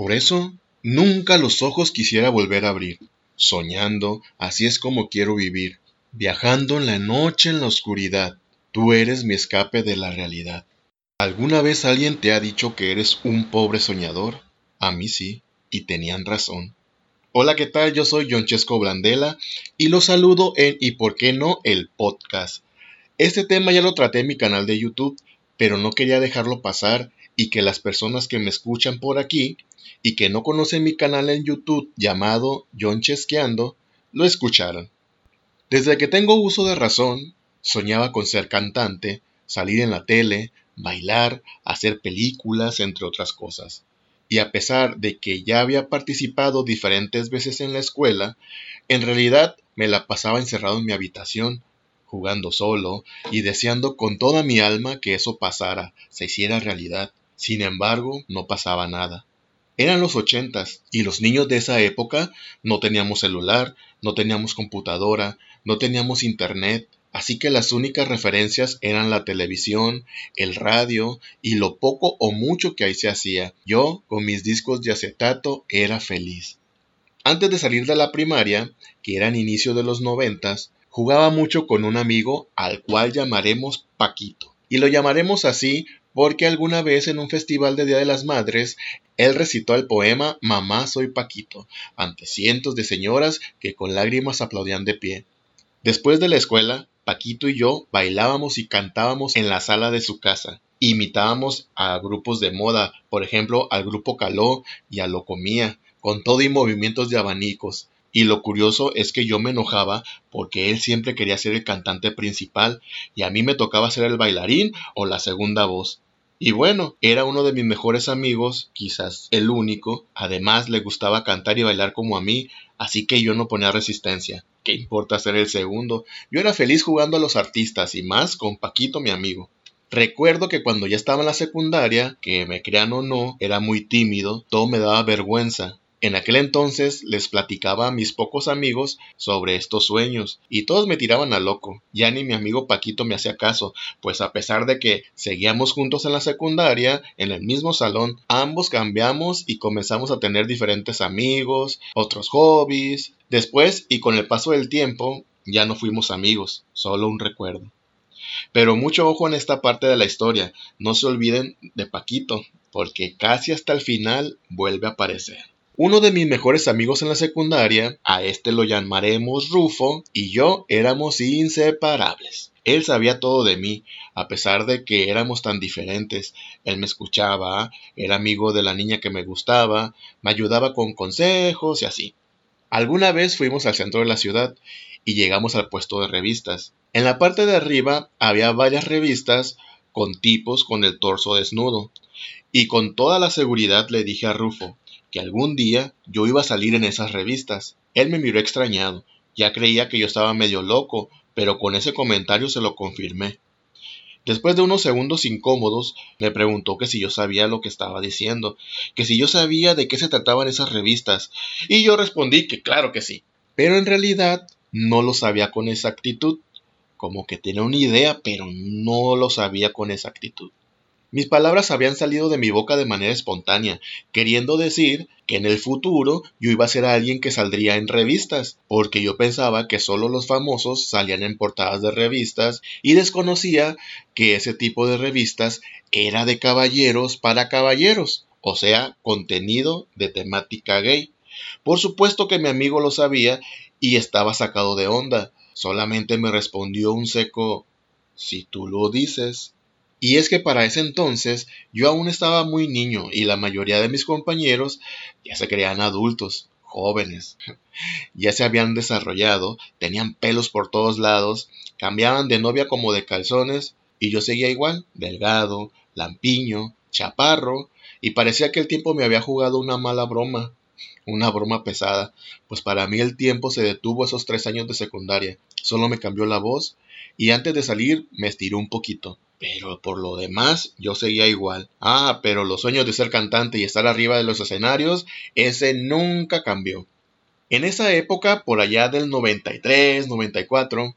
Por eso, nunca los ojos quisiera volver a abrir. Soñando, así es como quiero vivir. Viajando en la noche en la oscuridad. Tú eres mi escape de la realidad. ¿Alguna vez alguien te ha dicho que eres un pobre soñador? A mí sí, y tenían razón. Hola, ¿qué tal? Yo soy John Chesco Blandela y los saludo en Y por qué no el podcast. Este tema ya lo traté en mi canal de YouTube, pero no quería dejarlo pasar y que las personas que me escuchan por aquí y que no conocen mi canal en YouTube llamado John Chesqueando, lo escucharan. Desde que tengo uso de razón, soñaba con ser cantante, salir en la tele, bailar, hacer películas, entre otras cosas. Y a pesar de que ya había participado diferentes veces en la escuela, en realidad me la pasaba encerrado en mi habitación, jugando solo y deseando con toda mi alma que eso pasara, se hiciera realidad. Sin embargo, no pasaba nada. Eran los ochentas y los niños de esa época no teníamos celular, no teníamos computadora, no teníamos internet, Así que las únicas referencias eran la televisión, el radio y lo poco o mucho que ahí se hacía. Yo, con mis discos de acetato, era feliz. Antes de salir de la primaria, que era en inicio de los noventas, jugaba mucho con un amigo al cual llamaremos Paquito. Y lo llamaremos así porque alguna vez en un festival de Día de las Madres, él recitó el poema Mamá soy Paquito, ante cientos de señoras que con lágrimas aplaudían de pie. Después de la escuela, Paquito y yo bailábamos y cantábamos en la sala de su casa. Imitábamos a grupos de moda, por ejemplo al grupo Caló y a Locomía, con todo y movimientos de abanicos. Y lo curioso es que yo me enojaba porque él siempre quería ser el cantante principal y a mí me tocaba ser el bailarín o la segunda voz. Y bueno, era uno de mis mejores amigos, quizás el único, además le gustaba cantar y bailar como a mí, así que yo no ponía resistencia. ¿Qué importa ser el segundo? Yo era feliz jugando a los artistas y más con Paquito mi amigo. Recuerdo que cuando ya estaba en la secundaria, que me crean o no, era muy tímido, todo me daba vergüenza, en aquel entonces les platicaba a mis pocos amigos sobre estos sueños y todos me tiraban a loco. Ya ni mi amigo Paquito me hacía caso, pues a pesar de que seguíamos juntos en la secundaria, en el mismo salón, ambos cambiamos y comenzamos a tener diferentes amigos, otros hobbies. Después y con el paso del tiempo, ya no fuimos amigos, solo un recuerdo. Pero mucho ojo en esta parte de la historia, no se olviden de Paquito, porque casi hasta el final vuelve a aparecer. Uno de mis mejores amigos en la secundaria, a este lo llamaremos Rufo, y yo éramos inseparables. Él sabía todo de mí, a pesar de que éramos tan diferentes. Él me escuchaba, era amigo de la niña que me gustaba, me ayudaba con consejos y así. Alguna vez fuimos al centro de la ciudad y llegamos al puesto de revistas. En la parte de arriba había varias revistas con tipos con el torso desnudo. Y con toda la seguridad le dije a Rufo, que algún día yo iba a salir en esas revistas. Él me miró extrañado, ya creía que yo estaba medio loco, pero con ese comentario se lo confirmé. Después de unos segundos incómodos, me preguntó que si yo sabía lo que estaba diciendo, que si yo sabía de qué se trataban esas revistas, y yo respondí que claro que sí. Pero en realidad no lo sabía con exactitud, como que tenía una idea, pero no lo sabía con exactitud. Mis palabras habían salido de mi boca de manera espontánea, queriendo decir que en el futuro yo iba a ser alguien que saldría en revistas, porque yo pensaba que solo los famosos salían en portadas de revistas y desconocía que ese tipo de revistas era de caballeros para caballeros, o sea, contenido de temática gay. Por supuesto que mi amigo lo sabía y estaba sacado de onda. Solamente me respondió un seco si tú lo dices. Y es que para ese entonces yo aún estaba muy niño y la mayoría de mis compañeros ya se creían adultos, jóvenes, ya se habían desarrollado, tenían pelos por todos lados, cambiaban de novia como de calzones y yo seguía igual, delgado, lampiño, chaparro, y parecía que el tiempo me había jugado una mala broma, una broma pesada, pues para mí el tiempo se detuvo esos tres años de secundaria, solo me cambió la voz y antes de salir me estiró un poquito pero por lo demás, yo seguía igual. Ah, pero los sueños de ser cantante y estar arriba de los escenarios, ese nunca cambió. En esa época, por allá del 93, 94,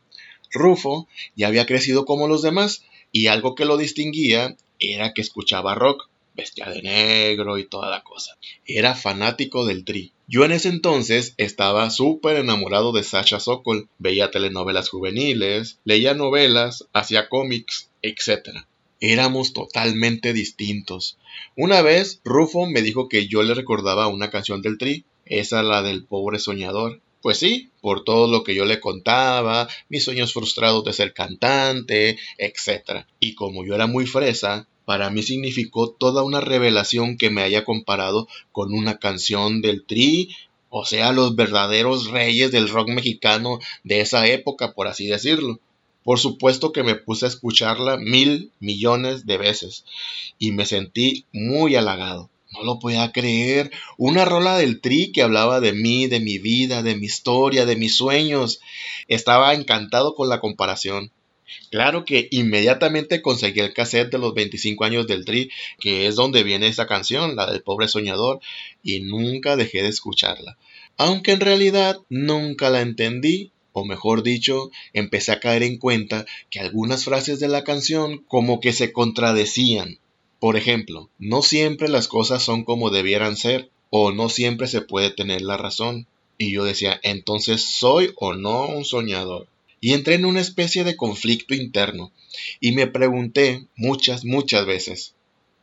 Rufo ya había crecido como los demás y algo que lo distinguía era que escuchaba rock. vestía de negro y toda la cosa. Era fanático del tri. Yo en ese entonces estaba súper enamorado de Sasha Sokol, veía telenovelas juveniles, leía novelas, hacía cómics, etc. Éramos totalmente distintos. Una vez Rufo me dijo que yo le recordaba una canción del tri, esa la del pobre soñador. Pues sí, por todo lo que yo le contaba, mis sueños frustrados de ser cantante, etc. Y como yo era muy fresa, para mí significó toda una revelación que me haya comparado con una canción del Tri, o sea, los verdaderos reyes del rock mexicano de esa época, por así decirlo. Por supuesto que me puse a escucharla mil millones de veces y me sentí muy halagado. No lo podía creer. Una rola del tri que hablaba de mí, de mi vida, de mi historia, de mis sueños. Estaba encantado con la comparación. Claro que inmediatamente conseguí el cassette de los 25 años del Tri, que es donde viene esa canción, la del pobre soñador, y nunca dejé de escucharla. Aunque en realidad nunca la entendí, o mejor dicho, empecé a caer en cuenta que algunas frases de la canción como que se contradecían. Por ejemplo, no siempre las cosas son como debieran ser, o no siempre se puede tener la razón. Y yo decía, entonces soy o no un soñador. Y entré en una especie de conflicto interno. Y me pregunté muchas, muchas veces.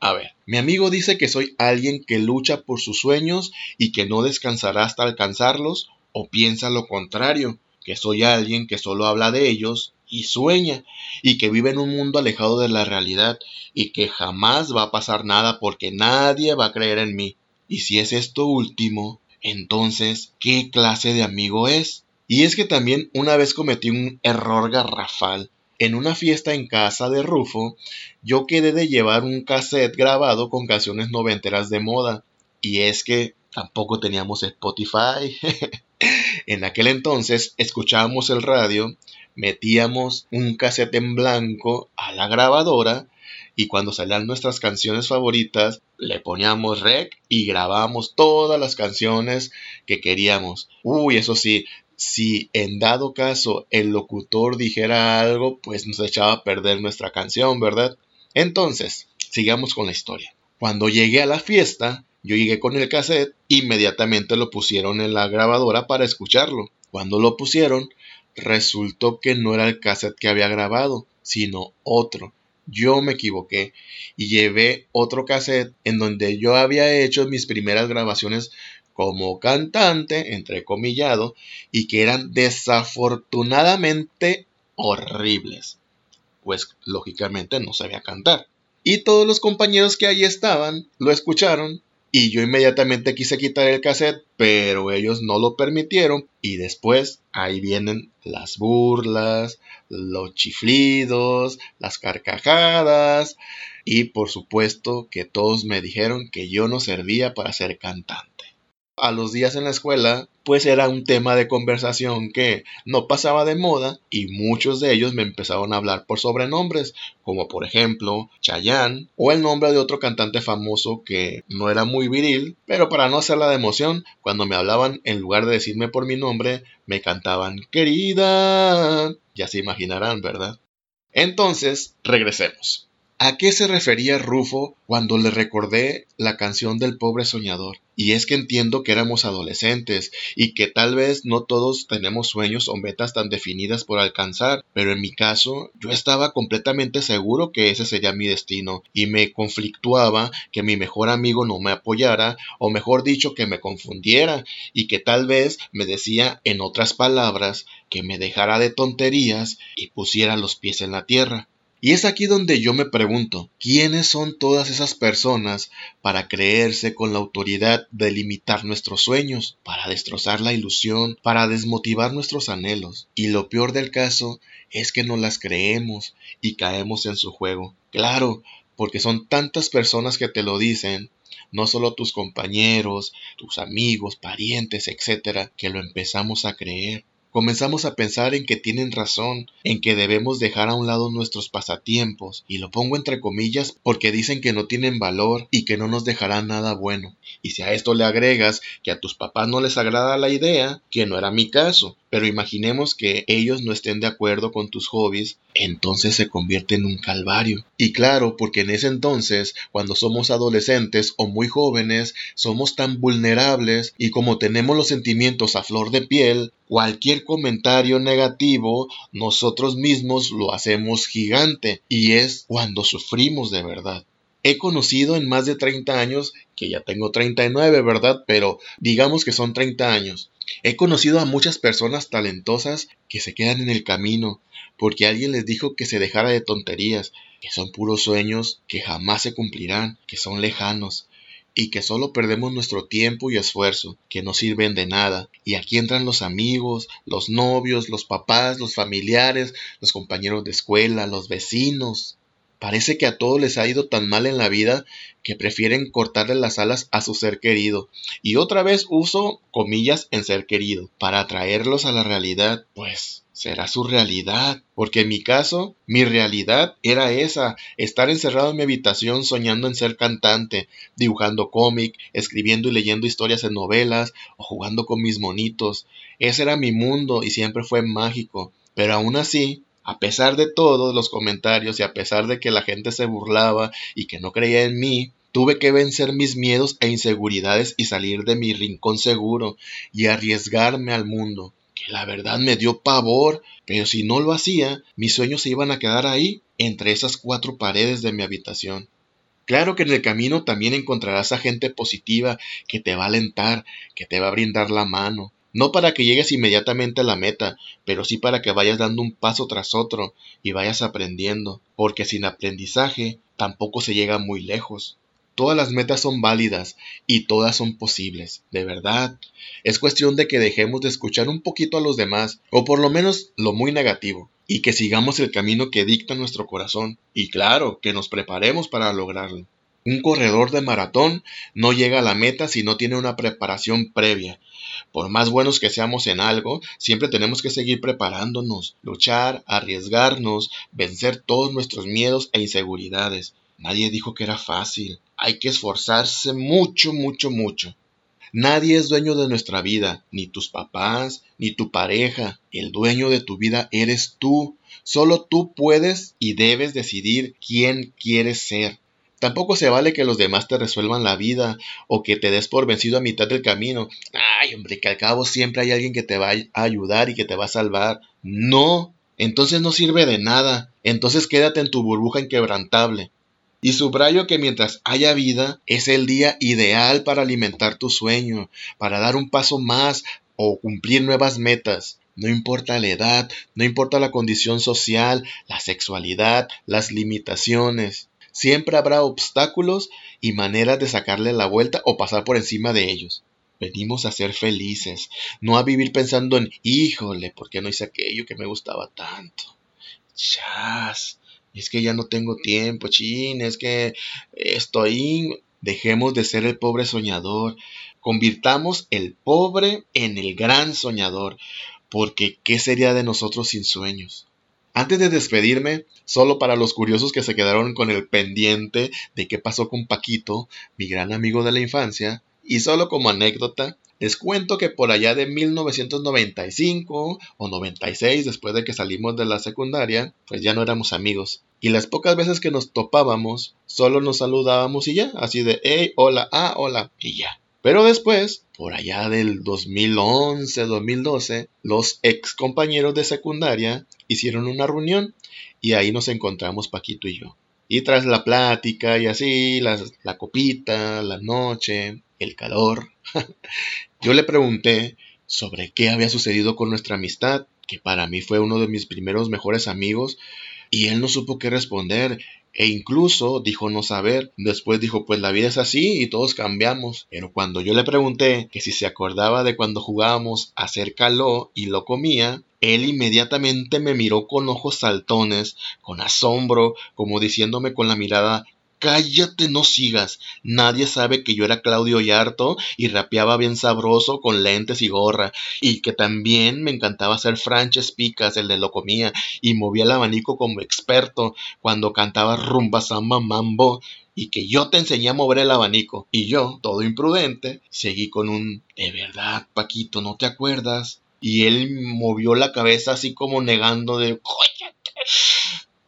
A ver, mi amigo dice que soy alguien que lucha por sus sueños y que no descansará hasta alcanzarlos, o piensa lo contrario, que soy alguien que solo habla de ellos y sueña, y que vive en un mundo alejado de la realidad, y que jamás va a pasar nada porque nadie va a creer en mí. Y si es esto último, entonces, ¿qué clase de amigo es? Y es que también una vez cometí un error garrafal. En una fiesta en casa de Rufo, yo quedé de llevar un cassette grabado con canciones noventeras de moda. Y es que tampoco teníamos Spotify. en aquel entonces escuchábamos el radio metíamos un cassette en blanco a la grabadora y cuando salían nuestras canciones favoritas le poníamos rec y grabábamos todas las canciones que queríamos. Uy, eso sí, si en dado caso el locutor dijera algo, pues nos echaba a perder nuestra canción, ¿verdad? Entonces, sigamos con la historia. Cuando llegué a la fiesta, yo llegué con el cassette, inmediatamente lo pusieron en la grabadora para escucharlo. Cuando lo pusieron, Resultó que no era el cassette que había grabado, sino otro. Yo me equivoqué y llevé otro cassette en donde yo había hecho mis primeras grabaciones como cantante, entrecomillado, y que eran desafortunadamente horribles. Pues lógicamente no sabía cantar. Y todos los compañeros que allí estaban lo escucharon y yo inmediatamente quise quitar el cassette, pero ellos no lo permitieron. Y después ahí vienen las burlas, los chiflidos, las carcajadas. Y por supuesto que todos me dijeron que yo no servía para ser cantante a los días en la escuela, pues era un tema de conversación que no pasaba de moda y muchos de ellos me empezaron a hablar por sobrenombres, como por ejemplo Chayanne o el nombre de otro cantante famoso que no era muy viril, pero para no hacerla de emoción, cuando me hablaban en lugar de decirme por mi nombre, me cantaban querida. Ya se imaginarán, ¿verdad? Entonces, regresemos. ¿A qué se refería Rufo cuando le recordé la canción del pobre soñador? Y es que entiendo que éramos adolescentes y que tal vez no todos tenemos sueños o metas tan definidas por alcanzar, pero en mi caso yo estaba completamente seguro que ese sería mi destino y me conflictuaba que mi mejor amigo no me apoyara o mejor dicho que me confundiera y que tal vez me decía en otras palabras que me dejara de tonterías y pusiera los pies en la tierra. Y es aquí donde yo me pregunto, ¿quiénes son todas esas personas para creerse con la autoridad de limitar nuestros sueños, para destrozar la ilusión, para desmotivar nuestros anhelos? Y lo peor del caso es que no las creemos y caemos en su juego. Claro, porque son tantas personas que te lo dicen, no solo tus compañeros, tus amigos, parientes, etcétera, que lo empezamos a creer. Comenzamos a pensar en que tienen razón, en que debemos dejar a un lado nuestros pasatiempos, y lo pongo entre comillas porque dicen que no tienen valor y que no nos dejarán nada bueno. Y si a esto le agregas que a tus papás no les agrada la idea, que no era mi caso, Pero imaginemos que ellos no estén de acuerdo con tus hobbies, entonces se convierte en un calvario. Y claro, porque en ese entonces, cuando somos adolescentes o muy jóvenes, somos tan vulnerables y como tenemos los sentimientos a flor de piel, cualquier comentario negativo nosotros mismos lo hacemos gigante y es cuando sufrimos de verdad. He conocido en más de 30 años, que ya tengo 39, ¿verdad? Pero digamos que son 30 años. He conocido a muchas personas talentosas que se quedan en el camino porque alguien les dijo que se dejara de tonterías, que son puros sueños que jamás se cumplirán, que son lejanos y que solo perdemos nuestro tiempo y esfuerzo, que no sirven de nada. Y aquí entran los amigos, los novios, los papás, los familiares, los compañeros de escuela, los vecinos, Parece que a todos les ha ido tan mal en la vida que prefieren cortarle las alas a su ser querido. Y otra vez uso comillas en ser querido para atraerlos a la realidad. Pues será su realidad. Porque en mi caso, mi realidad era esa, estar encerrado en mi habitación soñando en ser cantante, dibujando cómic, escribiendo y leyendo historias en novelas o jugando con mis monitos. Ese era mi mundo y siempre fue mágico. Pero aún así, a pesar de todos los comentarios y a pesar de que la gente se burlaba y que no creía en mí, tuve que vencer mis miedos e inseguridades y salir de mi rincón seguro y arriesgarme al mundo, que la verdad me dio pavor, pero si no lo hacía, mis sueños se iban a quedar ahí, entre esas cuatro paredes de mi habitación. Claro que en el camino también encontrarás a gente positiva que te va a alentar, que te va a brindar la mano, no para que llegues inmediatamente a la meta, pero sí para que vayas dando un paso tras otro y vayas aprendiendo, porque sin aprendizaje tampoco se llega muy lejos. Todas las metas son válidas y todas son posibles, de verdad. Es cuestión de que dejemos de escuchar un poquito a los demás, o por lo menos lo muy negativo, y que sigamos el camino que dicta nuestro corazón, y claro, que nos preparemos para lograrlo. Un corredor de maratón no llega a la meta si no tiene una preparación previa. Por más buenos que seamos en algo, siempre tenemos que seguir preparándonos, luchar, arriesgarnos, vencer todos nuestros miedos e inseguridades. Nadie dijo que era fácil. Hay que esforzarse mucho, mucho, mucho. Nadie es dueño de nuestra vida, ni tus papás, ni tu pareja. El dueño de tu vida eres tú. Solo tú puedes y debes decidir quién quieres ser. Tampoco se vale que los demás te resuelvan la vida o que te des por vencido a mitad del camino. Ay, hombre, que al cabo siempre hay alguien que te va a ayudar y que te va a salvar. No, entonces no sirve de nada. Entonces quédate en tu burbuja inquebrantable. Y subrayo que mientras haya vida es el día ideal para alimentar tu sueño, para dar un paso más o cumplir nuevas metas. No importa la edad, no importa la condición social, la sexualidad, las limitaciones. Siempre habrá obstáculos y maneras de sacarle la vuelta o pasar por encima de ellos. Venimos a ser felices, no a vivir pensando en, híjole, ¿por qué no hice aquello que me gustaba tanto? Chas, es que ya no tengo tiempo, chin, es que estoy... Dejemos de ser el pobre soñador, convirtamos el pobre en el gran soñador, porque ¿qué sería de nosotros sin sueños? Antes de despedirme, solo para los curiosos que se quedaron con el pendiente de qué pasó con Paquito, mi gran amigo de la infancia, y solo como anécdota, les cuento que por allá de 1995 o 96, después de que salimos de la secundaria, pues ya no éramos amigos. Y las pocas veces que nos topábamos, solo nos saludábamos y ya, así de, hey, hola, ah, hola, y ya. Pero después, por allá del 2011-2012, los ex compañeros de secundaria hicieron una reunión y ahí nos encontramos Paquito y yo. Y tras la plática y así, la, la copita, la noche, el calor, yo le pregunté sobre qué había sucedido con nuestra amistad, que para mí fue uno de mis primeros mejores amigos, y él no supo qué responder e incluso dijo no saber. Después dijo, pues la vida es así y todos cambiamos. Pero cuando yo le pregunté que si se acordaba de cuando jugábamos a hacer caló y lo comía, él inmediatamente me miró con ojos saltones, con asombro, como diciéndome con la mirada Cállate, no sigas. Nadie sabe que yo era Claudio Yarto y rapeaba bien sabroso con lentes y gorra, y que también me encantaba hacer Franches Picas, el de Locomía, y movía el abanico como experto cuando cantaba rumba samba mambo, y que yo te enseñé a mover el abanico. Y yo, todo imprudente, seguí con un de verdad, Paquito, ¿no te acuerdas? Y él movió la cabeza así como negando de...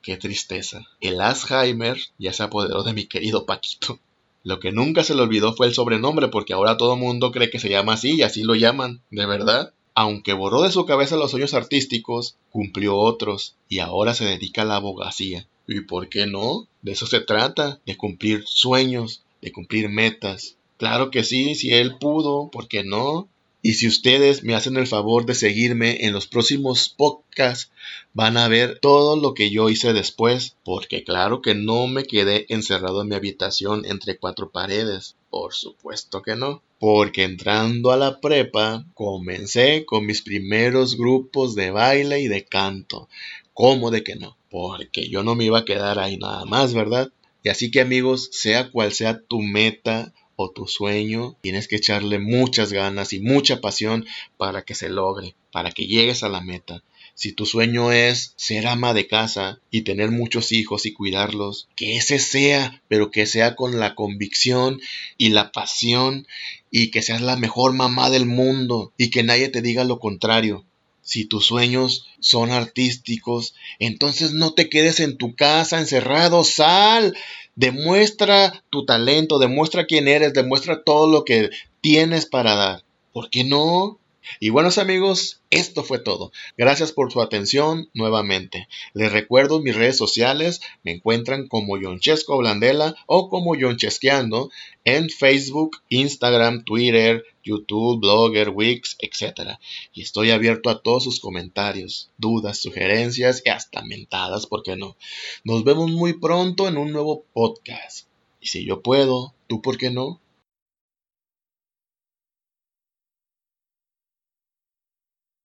Qué tristeza. El Alzheimer ya se apoderó de mi querido Paquito. Lo que nunca se le olvidó fue el sobrenombre, porque ahora todo mundo cree que se llama así y así lo llaman, de verdad. Aunque borró de su cabeza los sueños artísticos, cumplió otros y ahora se dedica a la abogacía. ¿Y por qué no? De eso se trata, de cumplir sueños, de cumplir metas. Claro que sí, si él pudo, ¿por qué no? Y si ustedes me hacen el favor de seguirme en los próximos podcasts, van a ver todo lo que yo hice después, porque claro que no me quedé encerrado en mi habitación entre cuatro paredes. Por supuesto que no. Porque entrando a la prepa, comencé con mis primeros grupos de baile y de canto. ¿Cómo de que no? Porque yo no me iba a quedar ahí nada más, ¿verdad? Y así que amigos, sea cual sea tu meta o tu sueño, tienes que echarle muchas ganas y mucha pasión para que se logre, para que llegues a la meta. Si tu sueño es ser ama de casa y tener muchos hijos y cuidarlos, que ese sea, pero que sea con la convicción y la pasión y que seas la mejor mamá del mundo y que nadie te diga lo contrario. Si tus sueños son artísticos, entonces no te quedes en tu casa encerrado, sal, demuestra tu talento, demuestra quién eres, demuestra todo lo que tienes para dar. ¿Por qué no? Y buenos amigos, esto fue todo. Gracias por su atención nuevamente. Les recuerdo mis redes sociales, me encuentran como Yonchesco Blandela o como Yonchesqueando en Facebook, Instagram, Twitter, YouTube, Blogger, Wix, etc. Y estoy abierto a todos sus comentarios, dudas, sugerencias y hasta mentadas, ¿por qué no? Nos vemos muy pronto en un nuevo podcast. Y si yo puedo, ¿tú por qué no?